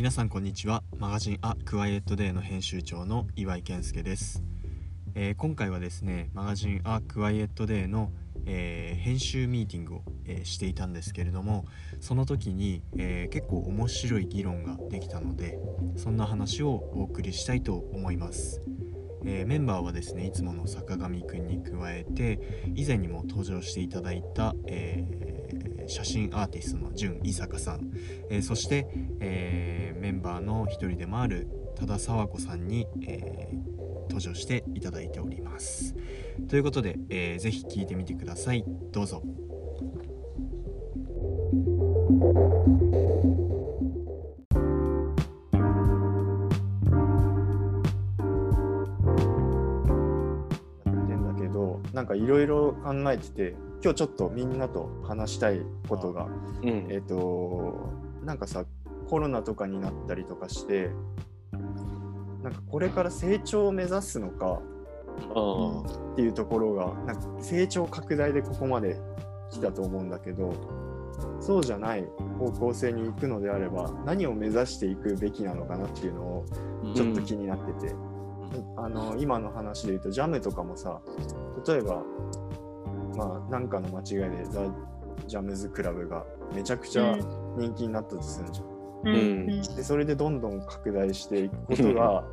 皆さんこんにちは。マガジンアクワイエットデーの編集長の岩井健介です、えー今回はですねマガジンアクワイエットデーの、えー編集ミーティングを、えーしていたんですけれどもその時に、え結構面白い議論ができたのでそんな話をお送りしたいと思います、えーメンバーはですねいつもの坂上くんに加えて以前にも登場していただいた、えー写真アーティストの純伊坂さん、えーそして、えメンバーの一人でもある多田沢子さんに、えー登場していただいております。ということで、えーぜひ聞いてみてください。どうぞ。やってんだけどなんかいろいろ考えてて今日ちょっとみんなと話したいことがうん。えっ、となんかさコロナとかになったりとかしてなんかこれから成長を目指すのかあっていうところがなんか成長拡大でここまで来たと思うんだけどそうじゃない方向性に行くのであれば何を目指していくべきなのかなっていうのをちょっと気になってて、あの今の話で言うとジャムとかもさ例えばまあなんかの間違いでザ・ジャムズクラブがめちゃくちゃ人気になったとするんじゃん。うん。うん。でそれでどんどん拡大していくことが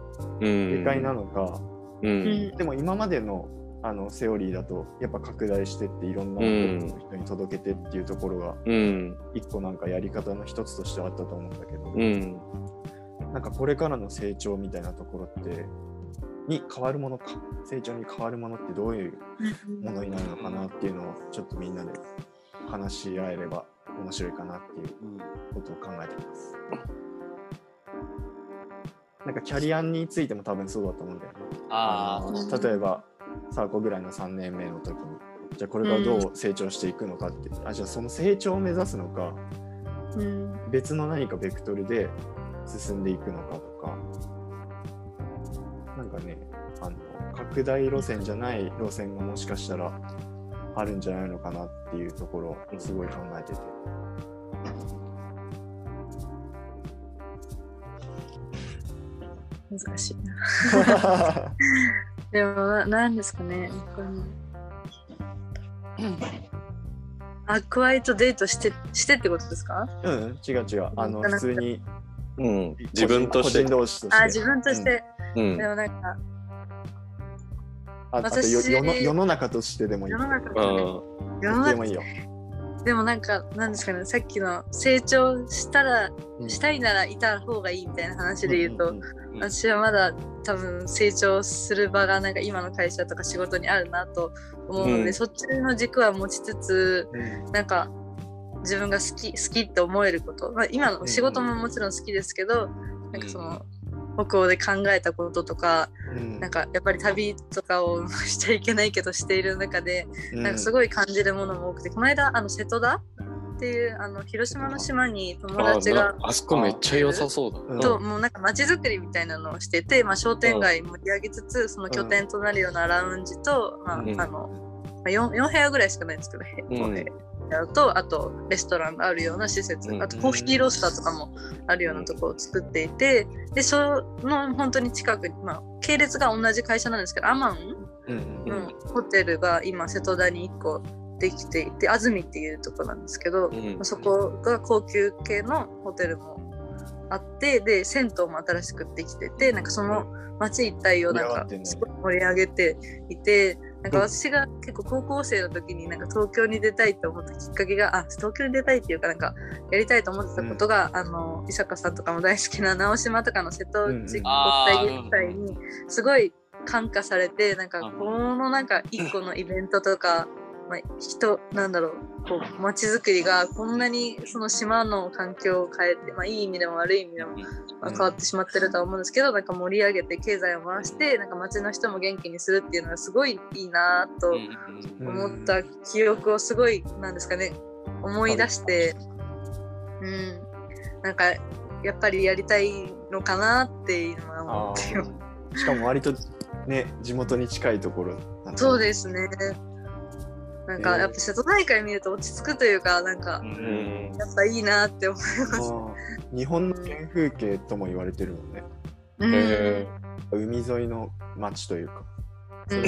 うん。正解なのか、ううん。んでも今までのあのセオリーだとやっぱ拡大してっていろんなうん。人に届けてっていうところがうん。一個なんかやり方の一つとしてあったと思うんだけど、うん。なんかこれからの成長みたいなところってに変わるものか？成長に変わるものってどういうものになるのかなっていうのをちょっとみんなで話し合えれば面白いかなっていうことを考えてます。なんかキャリアについても多分そうだと思うんだよね。ああの例えばサーコぐらいの3年目の時に。じゃあこれからどう成長していくのかって、あじゃあその成長を目指すのかうん。別の何かベクトルで進んでいくのかとか。なんかねあの拡大路線じゃない路線がもしかしたらあるんじゃないのかなっていうところをすごい考えてて。難しいな。でもな、なんですかね。これアクアイとデートしてしてってことですか？うん、違う違う。あの、うん普通にうん自分として個人同士として。あ、自分として。うんでもなんか、ああと世の世の中としてでもいい。世の中あ世の中でもいいよ。でもなんか、なんですかね、さっきの成長したら、うん。したいならいた方がいいみたいな話で言うと、んんん私はまだ多分成長する場がなんか今の会社とか仕事にあるなと思うので、うん。そっちの軸は持ちつつうん。なんか自分が好き好きって思えること、まあ、今の仕事ももちろん好きですけど、なんかその北欧で考えたこととか、うん。なんかやっぱり旅とかをしちゃいけないけどしている中で、うん。なんかすごい感じるものも多くてこの間あの瀬戸田っていうあの広島の島に友あ達があそこめっちゃ良さそうだ。うん。ともうなんか街づくりみたいなのをしてて、まあ、商店街盛り上げつつその拠点となるようなラウンジと、まあうん。あのまあ 4, 4部屋ぐらいしかないんですけど、うん部屋とあとレストランがあるような施設、うん。あとコーヒーロースターとかもあるようなところを作っていてでその本当に近くに、まあ、系列が同じ会社なんですけどアマン？のホテルが今瀬戸田に1個できていて安住っていうところなんですけど、うん。そこが高級系のホテルもあってで銭湯も新しくできててなんかその街一帯をなんかすごい盛り上げていてなんか私が結構高校生の時になんか東京に出たいって思ったきっかけがあ東京に出たいっていうかなんかやりたいと思ってたことが、あの伊坂さんとかも大好きな直島とかの瀬戸うんうん。内国際芸にすごい感化されてなんかこのなんか一個のイベントとか、まあ、人なんだろうこう街づくりがこんなにその島の環境を変えて、まあ、いい意味でも悪い意味でも、まあ、変わってしまってるとは思うんですけどなんか盛り上げて経済を回してなんか街の人も元気にするっていうのがすごいいいなと思った記憶をすごいなんですかね思い出して、うん、なんかやっぱりやりたいのかなっていうのは思あってしかも割とね地元に近いところそうですね。なんかえーやっぱ瀬戸内海見ると落ち着くというかなんかうん。やっぱいいなって思います。あ日本の原風景とも言われてるもんね。うん。へ海沿いの街というか、うん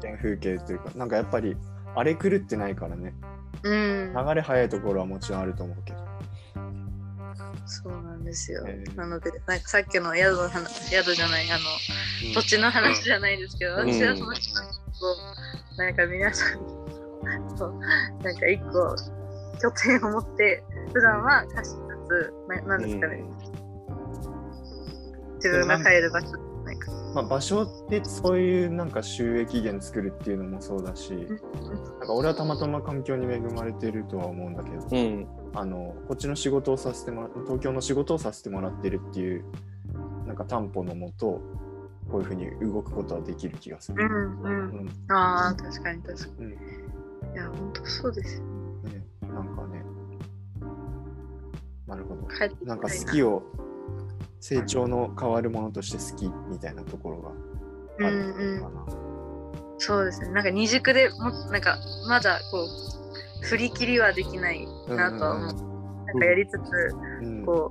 原風景というか、なんかやっぱり荒れ狂ってないからね、うん。流れ速いところはもちろんあると思うけど。そうなんですよ。へー。なので、なんかさっきの宿の話、宿じゃない、あの、土地の話じゃないですけど、うん。私はその人こう、なんか皆さんに、なんか一個拠点を持って、普段は貸しつつ、ななんですかね、自分が帰る場所ないか。まあ、場所でそういうなんか収益源作るっていうのもそうだし、なんか俺はたまたま環境に恵まれてるとは思うんだけど、うん。あのこっちの仕事をさせてもら東京の仕事をさせてもらってるっていうなんか担保のもとこういうふうに動くことはできる気がする。うんう。うんんああ、確かに確かうんに。いや、本当そうですよ。ね、なんかねなるほど。帰ってきたいなんか好きを成長の変わるものとして好きみたいなところがあるのかな。そうですね。なんか二軸でも、なんかまだこう、振り切りはできないなとは思う。なんかやりつつ、うんこ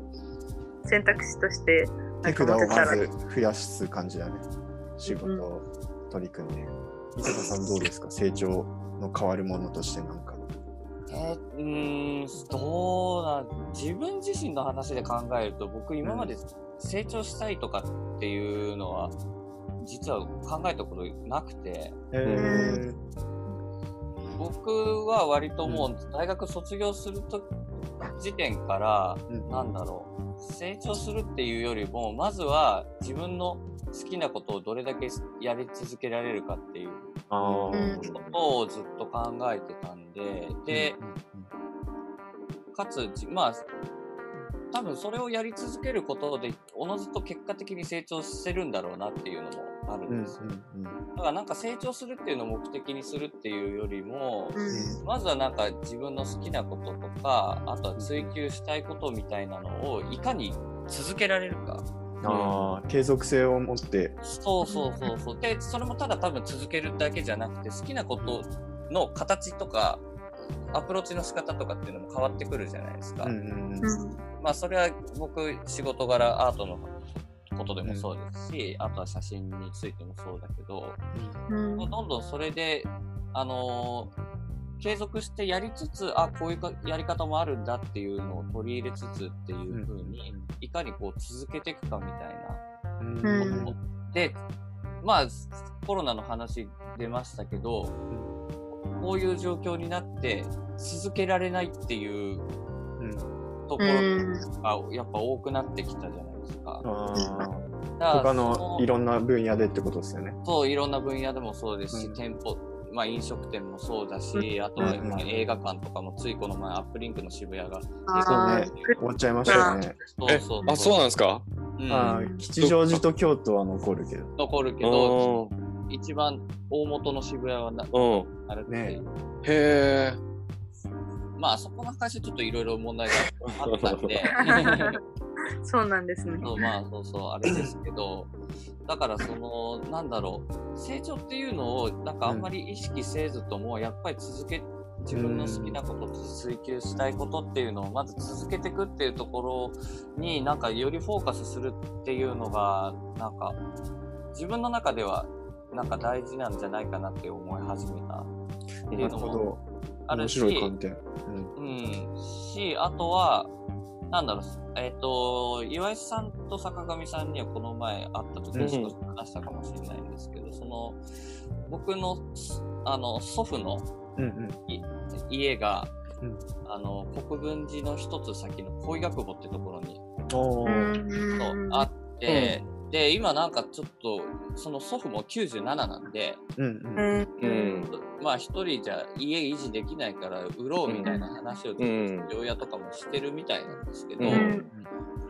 う、選択肢として、な手札をま。ず増やす感じだね。仕事を取り組んで。伊坂さんどうですか？成長の変わるものとしてなんか。えーうーん、どうなん、自分自身の話で考えると、僕今まで成長したいとかっていうのは、実は考えたことなくて、え僕は割ともう大学卒業すると時点から、ーなんだろう、成長するっていうよりも、まずは自分の好きなことをどれだけやり続けられるかっていうあうことをずっと考えてたんで、で、かつ、じまあ、多分それをやり続けることで、おのずと結果的に成長してるんだろうなっていうのもあるうんんですよ。うんだからなんか成長するっていうのを目的にするっていうよりも、うんまずはなんか自分の好きなこととか、あとは追求したいことみたいなのをいかに続けられるか。あー継続性を持って。そうそうそうそう。で、それもただ多分続けるだけじゃなくて、好きなことの形とか、アプローチの仕方とかっていうのも変わってくるじゃないですか。うんうんうんまあそれは僕仕事柄アートのことでもそうですし、あとは写真についてもそうだけど、うんどんどんそれで、あのー継続してやりつつ、あ、こういうかやり方もあるんだっていうのを取り入れつつっていう風に、いかにこう続けていくかみたいな。うん。うん。で、まあ、コロナの話出ましたけど、こういう状況になって続けられないっていううん。とこうんろがやっぱ多くなってきたじゃないですか。あー。だから他そのいろんな分野でってことですよね。そう、いろんな分野でもそうですし、うん。店舗、まあ飲食店もそうだし、あとはうんまあ映画館とかもついこの前アップリンクの渋谷が、あそうーね終わっちゃいましたよね。えそうそうあ、そうなんですか？うんあー吉祥寺と京都は残るけど。残るけうど、ん。一番大元の渋谷はなうん。あれねへえ。まあそこの話ちょっといろいろ問題があったんで、そうなんですね。そうまあそうそうあれですけど、だからそのなんだろう成長っていうのをなんかあんまり意識せずとも、やっぱり続け自分の好きなことと追求したいことっていうのをまず続けていくっていうところになんかよりフォーカスするっていうのがなんか自分の中ではなんか大事なんじゃないかなって思い始めたっていなるほうのもど。面あるし、白い観点。うん。し、あとは、なんだろう、えっ、と、岩井さんと坂上さんにはこの前会った時に少し話したかもしれないんですけど、その、僕の、あの、祖父のうんうん。家が、うん。あの、国分寺の一つ先の恋学墓ってところに、あって、で、今なんかちょっと、その祖父も97なんで、うんううんんうん。まあ一人じゃ家維持できないから売ろうみたいな話をとうん父親とかもしてるみたいなんですけど、うん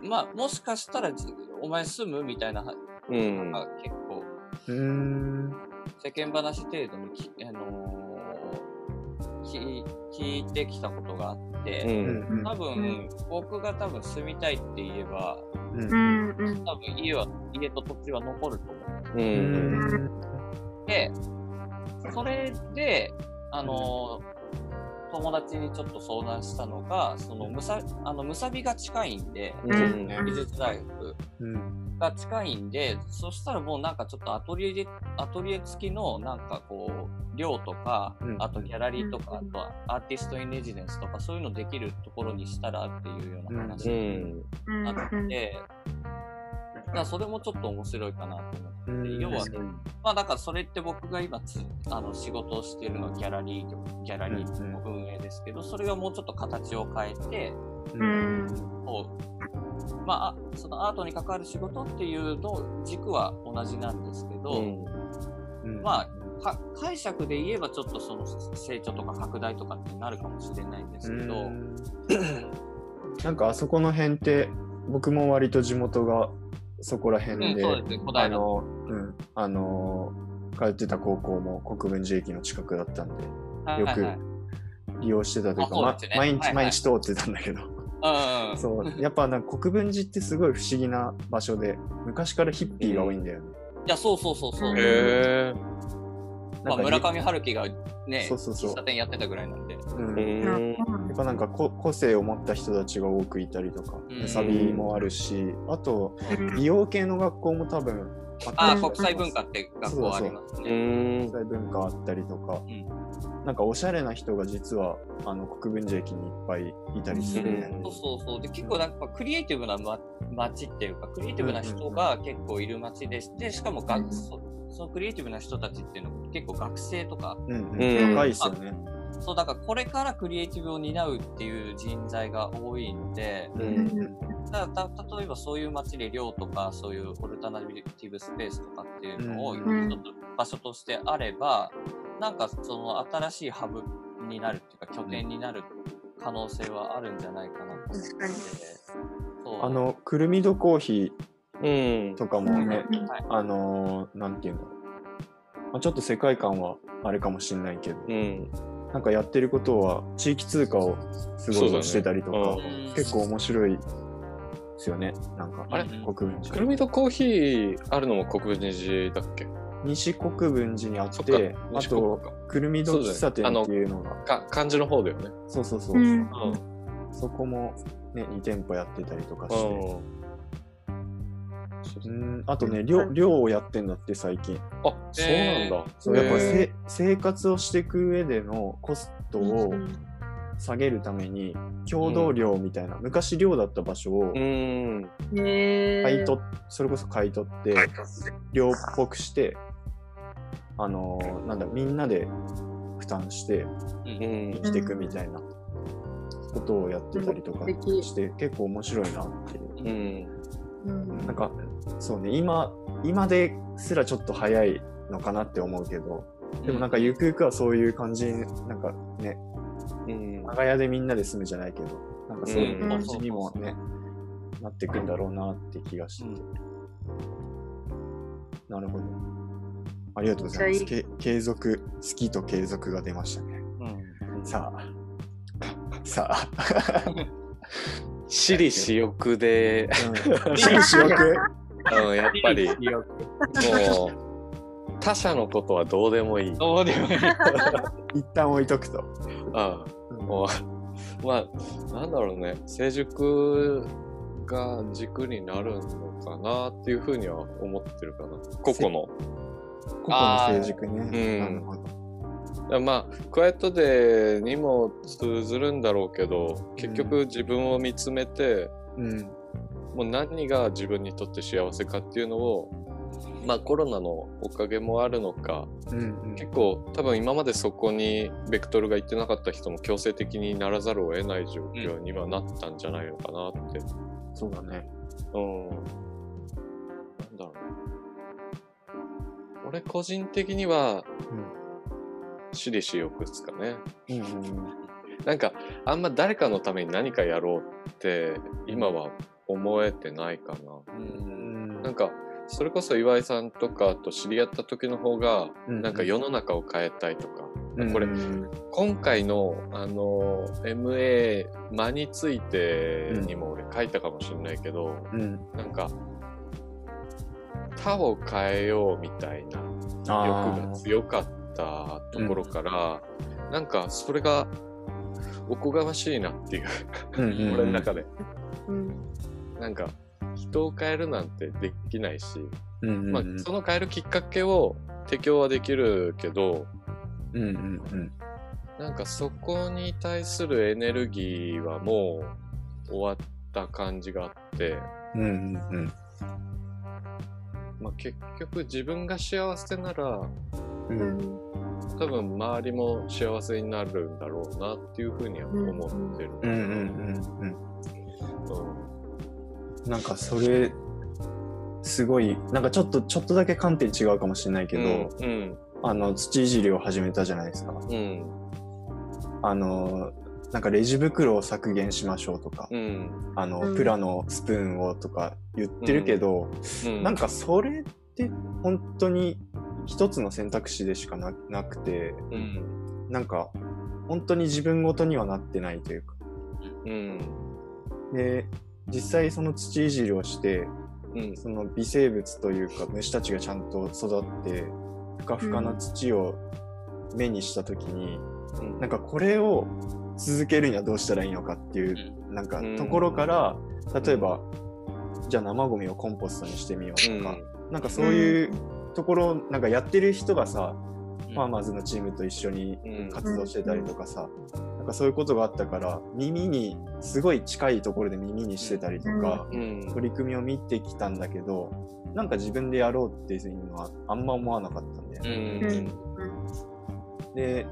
まあもしかしたらじお前住むみたいなはうん。が結構うーん世間話程度にき、あのー聞聞いてきたことがあっうて、ん。多分僕が多分住みたいって言えばうんううん。んうん。多分家は家と土地は残ると思う。うん。ん。ってそれであのー友達にちょっと相談したのが、そのむさあのむさびが近いんで、うん美術大学うん。が近いんで、そしたらもうなんかちょっとアトリエで、アトリエ付きのなんかこう、寮とかうん、あとギャラリーとか、うんあとはアーティストインレジデンスとか、そういうのできるところにしたらっていうようなう話ん。うんになって、だからそれもちょっっと面白いかなと思って。うん。要はまあだからそれって僕が今つあの仕事をしているのはギャラリーギャラリーの運営ですけど、それがもうちょっと形を変えて、うん。まああそのアートに関わる仕事っていうの軸は同じなんですけど、うん。まあか解釈で言えばちょっとその成長とか拡大とかってなるかもしれないんですけど、うん。なんかあそこの辺って僕も割と地元がそこら辺で、うんですね。小あ平の、うん、あの通ってた高校も国分寺駅の近くだったんでよくはいはい。はい利用してたというか、毎日、はいはい。毎日通ってたんだけど。うんうんそう。やっぱなんか国分寺ってすごい不思議な場所で昔からヒッピーが多いんだよね、いやそうそうそうそう、うんへえ。まあ、村上春樹がねそうそうそう。喫茶店やってたぐらいなんで、うんぱなんかこ個性を持った人たちが多くいたりとか、うんむさびもあるし、あと美容系の学校も多分ああ、うん国際文化って学校ありますうね。ん国。際文化あったりとか、うんなんかおしゃれな人が実はあの国分寺駅にいっぱいいたりするね。そうそうそう。で、結構なんかクリエイティブな、ま、街っていうか、クリエイティブな人が結構いる街でして、しかもが、うんそそのクリエイティブな人たちっていうのも結構学生とか、うん、うんうん若いっすよね。そう、だからこれからクリエイティブを担うっていう人材が多いんで、ううん。んだた例えばそういう街で寮とかそういうオルタナティブスペースとかっていうのを場所としてあれば、なんかその新しいハブになるっていうか拠点になる可能性はあるんじゃないかなと思って確かにそう。あのくるみどコーヒうん。ー。とかもね、はい。あのーなんていうんだろう、まあ、ちょっと世界観はあれかもしれないけど、うん。なんかやってることは地域通貨をすごいしてたりとか、ね。うん。結構面白いですよね。なんか、あれ？うん国分寺。くるみとコーヒーあるのも国分寺だっけ？西国分寺にあって、あとか、くるみど喫茶店っていうのが、か漢字の方だよね。そうそうそう、う。ん。うん。そこもね、2店舗やってたりとかして、うん、あとね、寮寮をやってんだって最近。あ、そうなんだ。そうやっぱへせ生活をしていく上でのコストを下げるために、共同寮みたいな、昔寮だった場所を買い取っ、それこそ買い取って、寮っぽくして、あのーなんだ、みんなで負担してうん。うん生きていくみたいなことをやってたりとかして、結構面白いなっていう。うん。うんなんか、そうね、今、今ですらちょっと早いのかなって思うけど、でもなんかゆくゆくはそういう感じに、なんかね、うん。長屋でみんなで住むじゃないけど、なんかそういう感じにもうんね、なっていくんだろうなって気がしてて。なるほど。ありがとうございます。け継続、好きと継続が出ましたね。うんさあ、さあ、私利私欲で、うん、私利私欲うん、やっぱり、もう、他者のことはどうでもいい。どうでもいい。一旦置いとくと。あうんもう、まあ、なんだろうね、成熟が軸になるのかなっていうふうには思ってるかな。個々の。個々の成熟ね。うんなるほど。まあ、クワイエットデーにも通ずるんだろうけど、結局自分を見つめて、うん。もう何が自分にとって幸せかっていうのを、まあコロナのおかげもあるのか、うん、うん。結構多分今までそこにベクトルがいってなかった人も強制的にならざるを得ない状況にはなったんじゃないのかなって。そうだね。うん。なんだろう。俺個人的には、私利私欲ですかね。うん。なんか、あんま誰かのために何かやろうって、今は思えてないかな。うん。なんか、それこそ岩井さんとかと知り合った時の方が、うんなんか世の中を変えたいとか、うん、これうん今回の、あの、MA、間についてにも俺書いたかもしれないけど、うん。なんか、他を変えようみたいな欲あが強かったところから、なんかそれがおこがましいなっていう、うんうんうん。俺の中で。うん。なんか、人を変えるなんてできないし、うんうんうん。まあ、その変えるきっかけを提供はできるけど、うんうんうん。なんかそこに対するエネルギーはもう終わった感じがあって、うんうんうん。まあ、結局自分が幸せならううんん多分周りも幸せになるんだろうなっていうふうには思ってる。うんうんうんうん。うん。なんかそれすごいなんかちょっとちょっとだけ観点違うかもしれないけど、うんあの土いじりを始めたじゃないですか。うん。あのなんかレジ袋を削減しましょうとか、うん。あの、うんプラのスプーンをとか言ってるけど、うん。なんかそれって本当に一つの選択肢でしかななくてうん。なんか本当に自分ごとにはなってないというか。うん。で実際その土いじりをしてうん。その微生物というか虫たちがちゃんと育ってふかふかな土を目にした時に、うん。なんかこれを続けるにはどうしたらいいのかっていう、なんかところから例えば、じゃあ生ゴミをコンポストにしてみようとか、なんかそういうところなんかやってる人がさ、ファーマーズのチームと一緒にうん。活動してたりとかさ、なんかそういうことがあったから耳にすごい近いところで耳にしてたりとか、うん。取り組みを見てきたんだけどなんか自分でやろうっていうのはあんま思わなかったんだようね。ん。で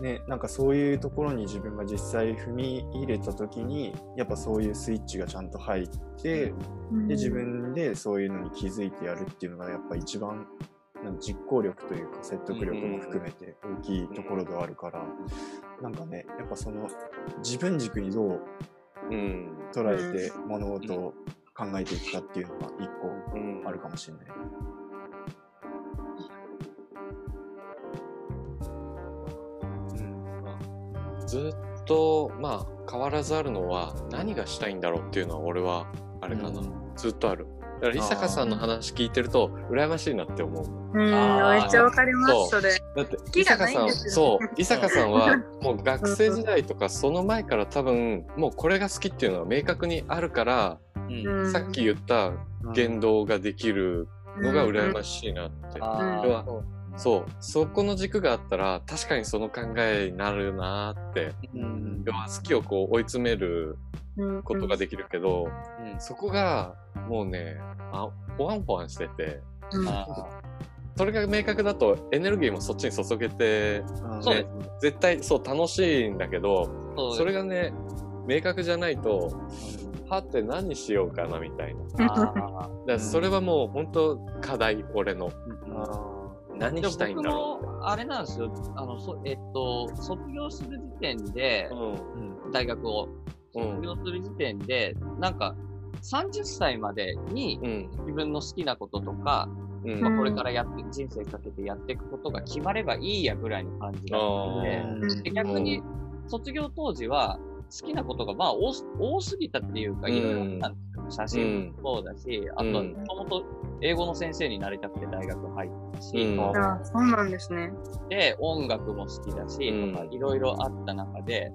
ねなんかそういうところに自分が実際踏み入れた時にやっぱそういうスイッチがちゃんと入ってで自分でそういうのに気づいてやるっていうのがやっぱ一番なんか実行力というか説得力も含めて大きいところではあるからなんかねやっぱその自分軸にどううん。捉えて物事を考えていくかっていうのが一個うんあるかもしれない。ずっとまあ変わらずあるのは何がしたいんだろうっていうのは俺はあれかな、ずっとある。だから伊坂さんの話聞いてると羨ましいなって思う。うん、めっちゃわかります、それ。だって伊坂さんそう。伊坂さんはもう学生時代とかその前から多分もうこれが好きっていうのは明確にあるから、うん。うんさっき言った言動ができるのが羨ましいなって、あれはーそう。そこの軸があったら確かにその考えになるなーってうん。要は好きをこう追い詰めるうん。ことができるけど、うん。そこがもうねあポワンポワンしててうん。あそれが明確だとエネルギーもそっちに注げてうんそうです絶対そう楽しいんだけどそれがね明確じゃないとはって何しようかなみたいな。だかあらそれはもう本当課題俺の。あ何ーしたいんだろ僕もあれなんですよ。あの、そえっと、卒業する時点でう、うん。大学を。うん。卒業する時点で、なんか、30歳までにうん。自分の好きなこととか、うん。まあ、これからやって、人生かけてやっていくことが決まればいいやぐらいの感じだったので、逆に卒業当時は好きなことがまあ多す多すぎたっていうか、うん。いろいろあったんですよ。写真もそうだし、あともともと英語の先生になりたくて大学入ったし、うんあそうなんですね。で、音楽も好きだし、いろいろあった中で、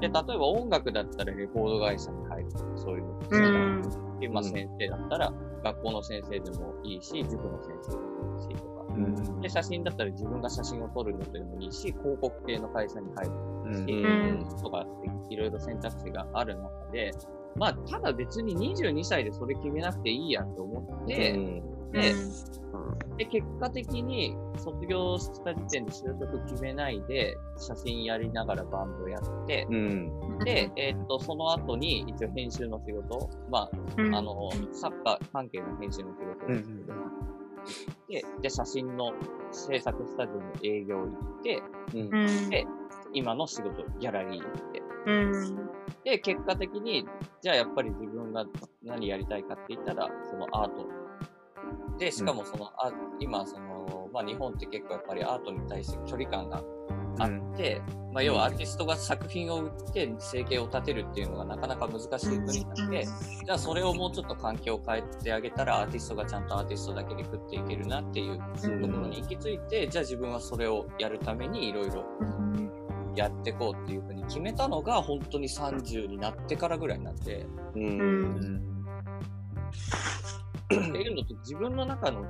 で、例えば音楽だったらレコード会社に入るとか、そういうの好きだうん。し、まあ先生だったら学校の先生でもいいし、塾の先生でもいいしとか。うんで、写真だったら自分が写真を撮るのでもいいし、広告系の会社に入るとかっていろいろ選択肢がある中で、まあ、ただ別に22歳でそれ決めなくていいやと思って、で、で、結果的に卒業した時点で就職決めないで、写真やりながらバンドやって、うん。で、えーっと、その後に一応編集の仕事、まうん。あ、あの、サッカー関係の編集の仕事をうん。して、で、写真の制作スタジオの営業行って、うん。うん。で今の仕事、ギャラリー行って、うん。で、結果的に、じゃあやっぱり自分が何やりたいかって言ったら、そのアート。で、しかもその、あ今、その、まあ日本って結構やっぱりアートに対して距離感があって、まあ要はアーティストが作品を売って生計を立てるっていうのがなかなか難しい国なんで、じゃあそれをもうちょっと環境を変えてあげたらアーティストがちゃんとアーティストだけで食っていけるなっていうところに行き着いて、じゃあ自分はそれをやるためにいろいろやってこうっていうふうに決めたのが本当に30になってからぐらいになって、う。うんんっていうのと自分の中の、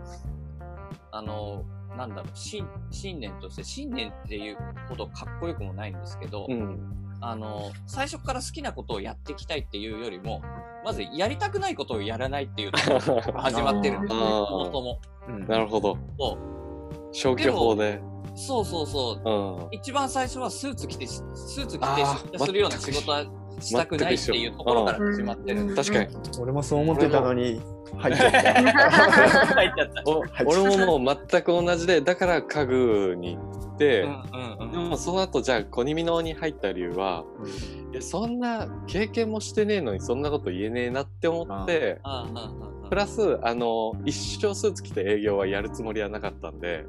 あの、なんだろう、信信念として、信念っていうほどかっこよくもないんですけど、うん。あの、最初から好きなことをやっていきたいっていうよりも、まずやりたくないことをやらないっていうところから始まってるんですね、そもそも。うんなるほど。そう消去法で。そうそうそう。うん。一番最初はスーツ着てし、スーツ着て出社するような仕事はしたくないっていうところから始まってるんで確かに。俺もそう思ってたのに入っちゃった。入っちゃった。お俺ももう全く同じで、だから家具に行って、うんうんでもその後じゃあコニミノに入った理由は、いやそんな経験もしてねえのにそんなこと言えねえなって思って、プラス、あの、一生スーツ着て営業はやるつもりはなかったんで、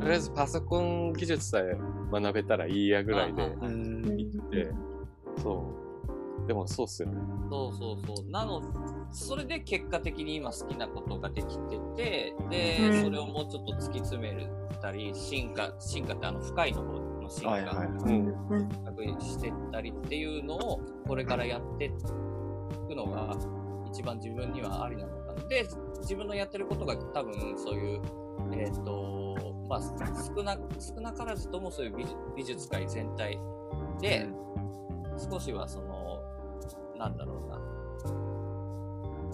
とりあえずパソコン技術さえ学べたらいいやぐらいでうんうん行って、そう。でもそうっすよね。そうそうそう。なの、それで結果的に今好きなことができてて、で、うんそれをもうちょっと突き詰めたり、進化、進化ってあの深いの方の進化、はいはいはい。うん。確認してったりっていうのをこれからやっていくのが一番自分にはありなの。で、自分のやってることが多分そういう、えっ、と、まあ、少な、少なからずともそういう美術界全体で、少しはその、なんだろうな、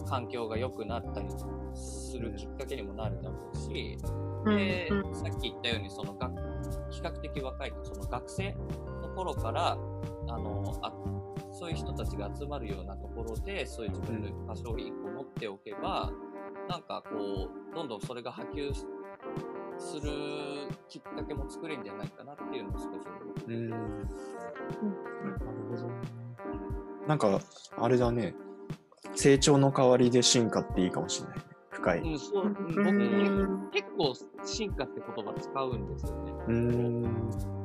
環境が良くなったりするきっかけにもなるだろうし、で、さっき言ったように、その学、比較的若い、その学生の頃から、あの、あそういう人たちが集まるようなところで、そういう自分の場所を一個持っておけば、なんかこう、どんどんそれが波及すするきっかけも作れるんじゃないかなっていうのを少し思う。うん。なるほどね。なんか、あれだね。成長の代わりで進化っていいかもしれないね。深い。うん、そう、う僕、ん結構進化って言葉使うんですよね。うーん。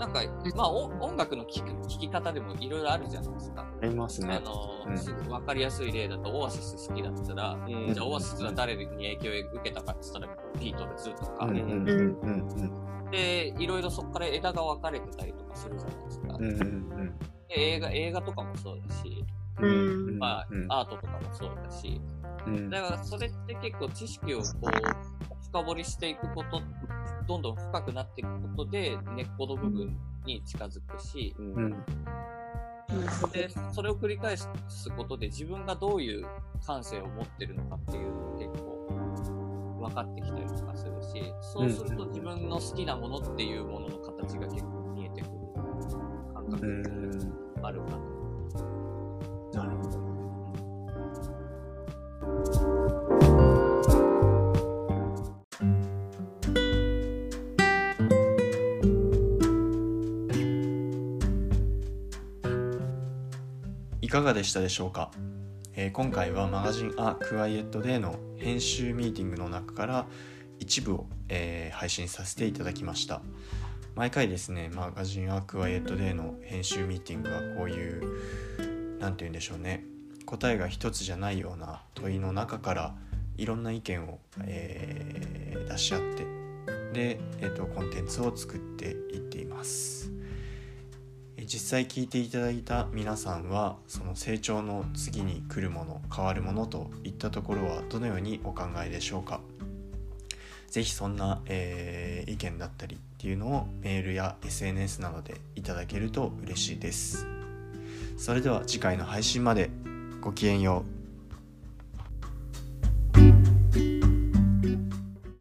なんか、まあ、お音楽の聴く聴き方でもいろいろあるじゃないですか。ありますあね。の、うん。すぐ分かりやすい例だと、オアシス好きだったら、うん。じゃあオアシスは誰に影響を受けたかって言ったら、ビートルズとか、うんうんうんうんで、いろいろそこから枝が分かれてたりとかするじゃないですか。うんうんうん。で映画、映画とかもそうだし、うん。うんまあ、うん。アートとかもそうだし、うん。だからそれって結構知識をこう、深掘りしていくこと、どんどん深くなっていくことで、根っこの部分に近づくし、うんうんで、それを繰り返すことで自分がどういう感性を持ってるのかっていうのも結構分かってきたりとかするし、そうすると自分の好きなものっていうものの形が結構見えてくる感う覚んがあるかな。でしたでしょうか、えー今回はマガジン「ア・クワイエット・デー」の編集ミーティングの中から一部を、えー配信させていただきました。毎回ですねマガジン「ア・クワイエット・デー」の編集ミーティングはこういう何て言うんでしょうね。答えが一つじゃないような問いの中からいろんな意見を、えー出し合ってで、えー、とコンテンツを作っていっています。実際聞いていただいた皆さんはその成長の次に来るもの変わるものといったところはどのようにお考えでしょうか？是非そんな、えー意見だったりっていうのをメールや SNS などでいただけると嬉しいです。それでは次回の配信までごきげんよう。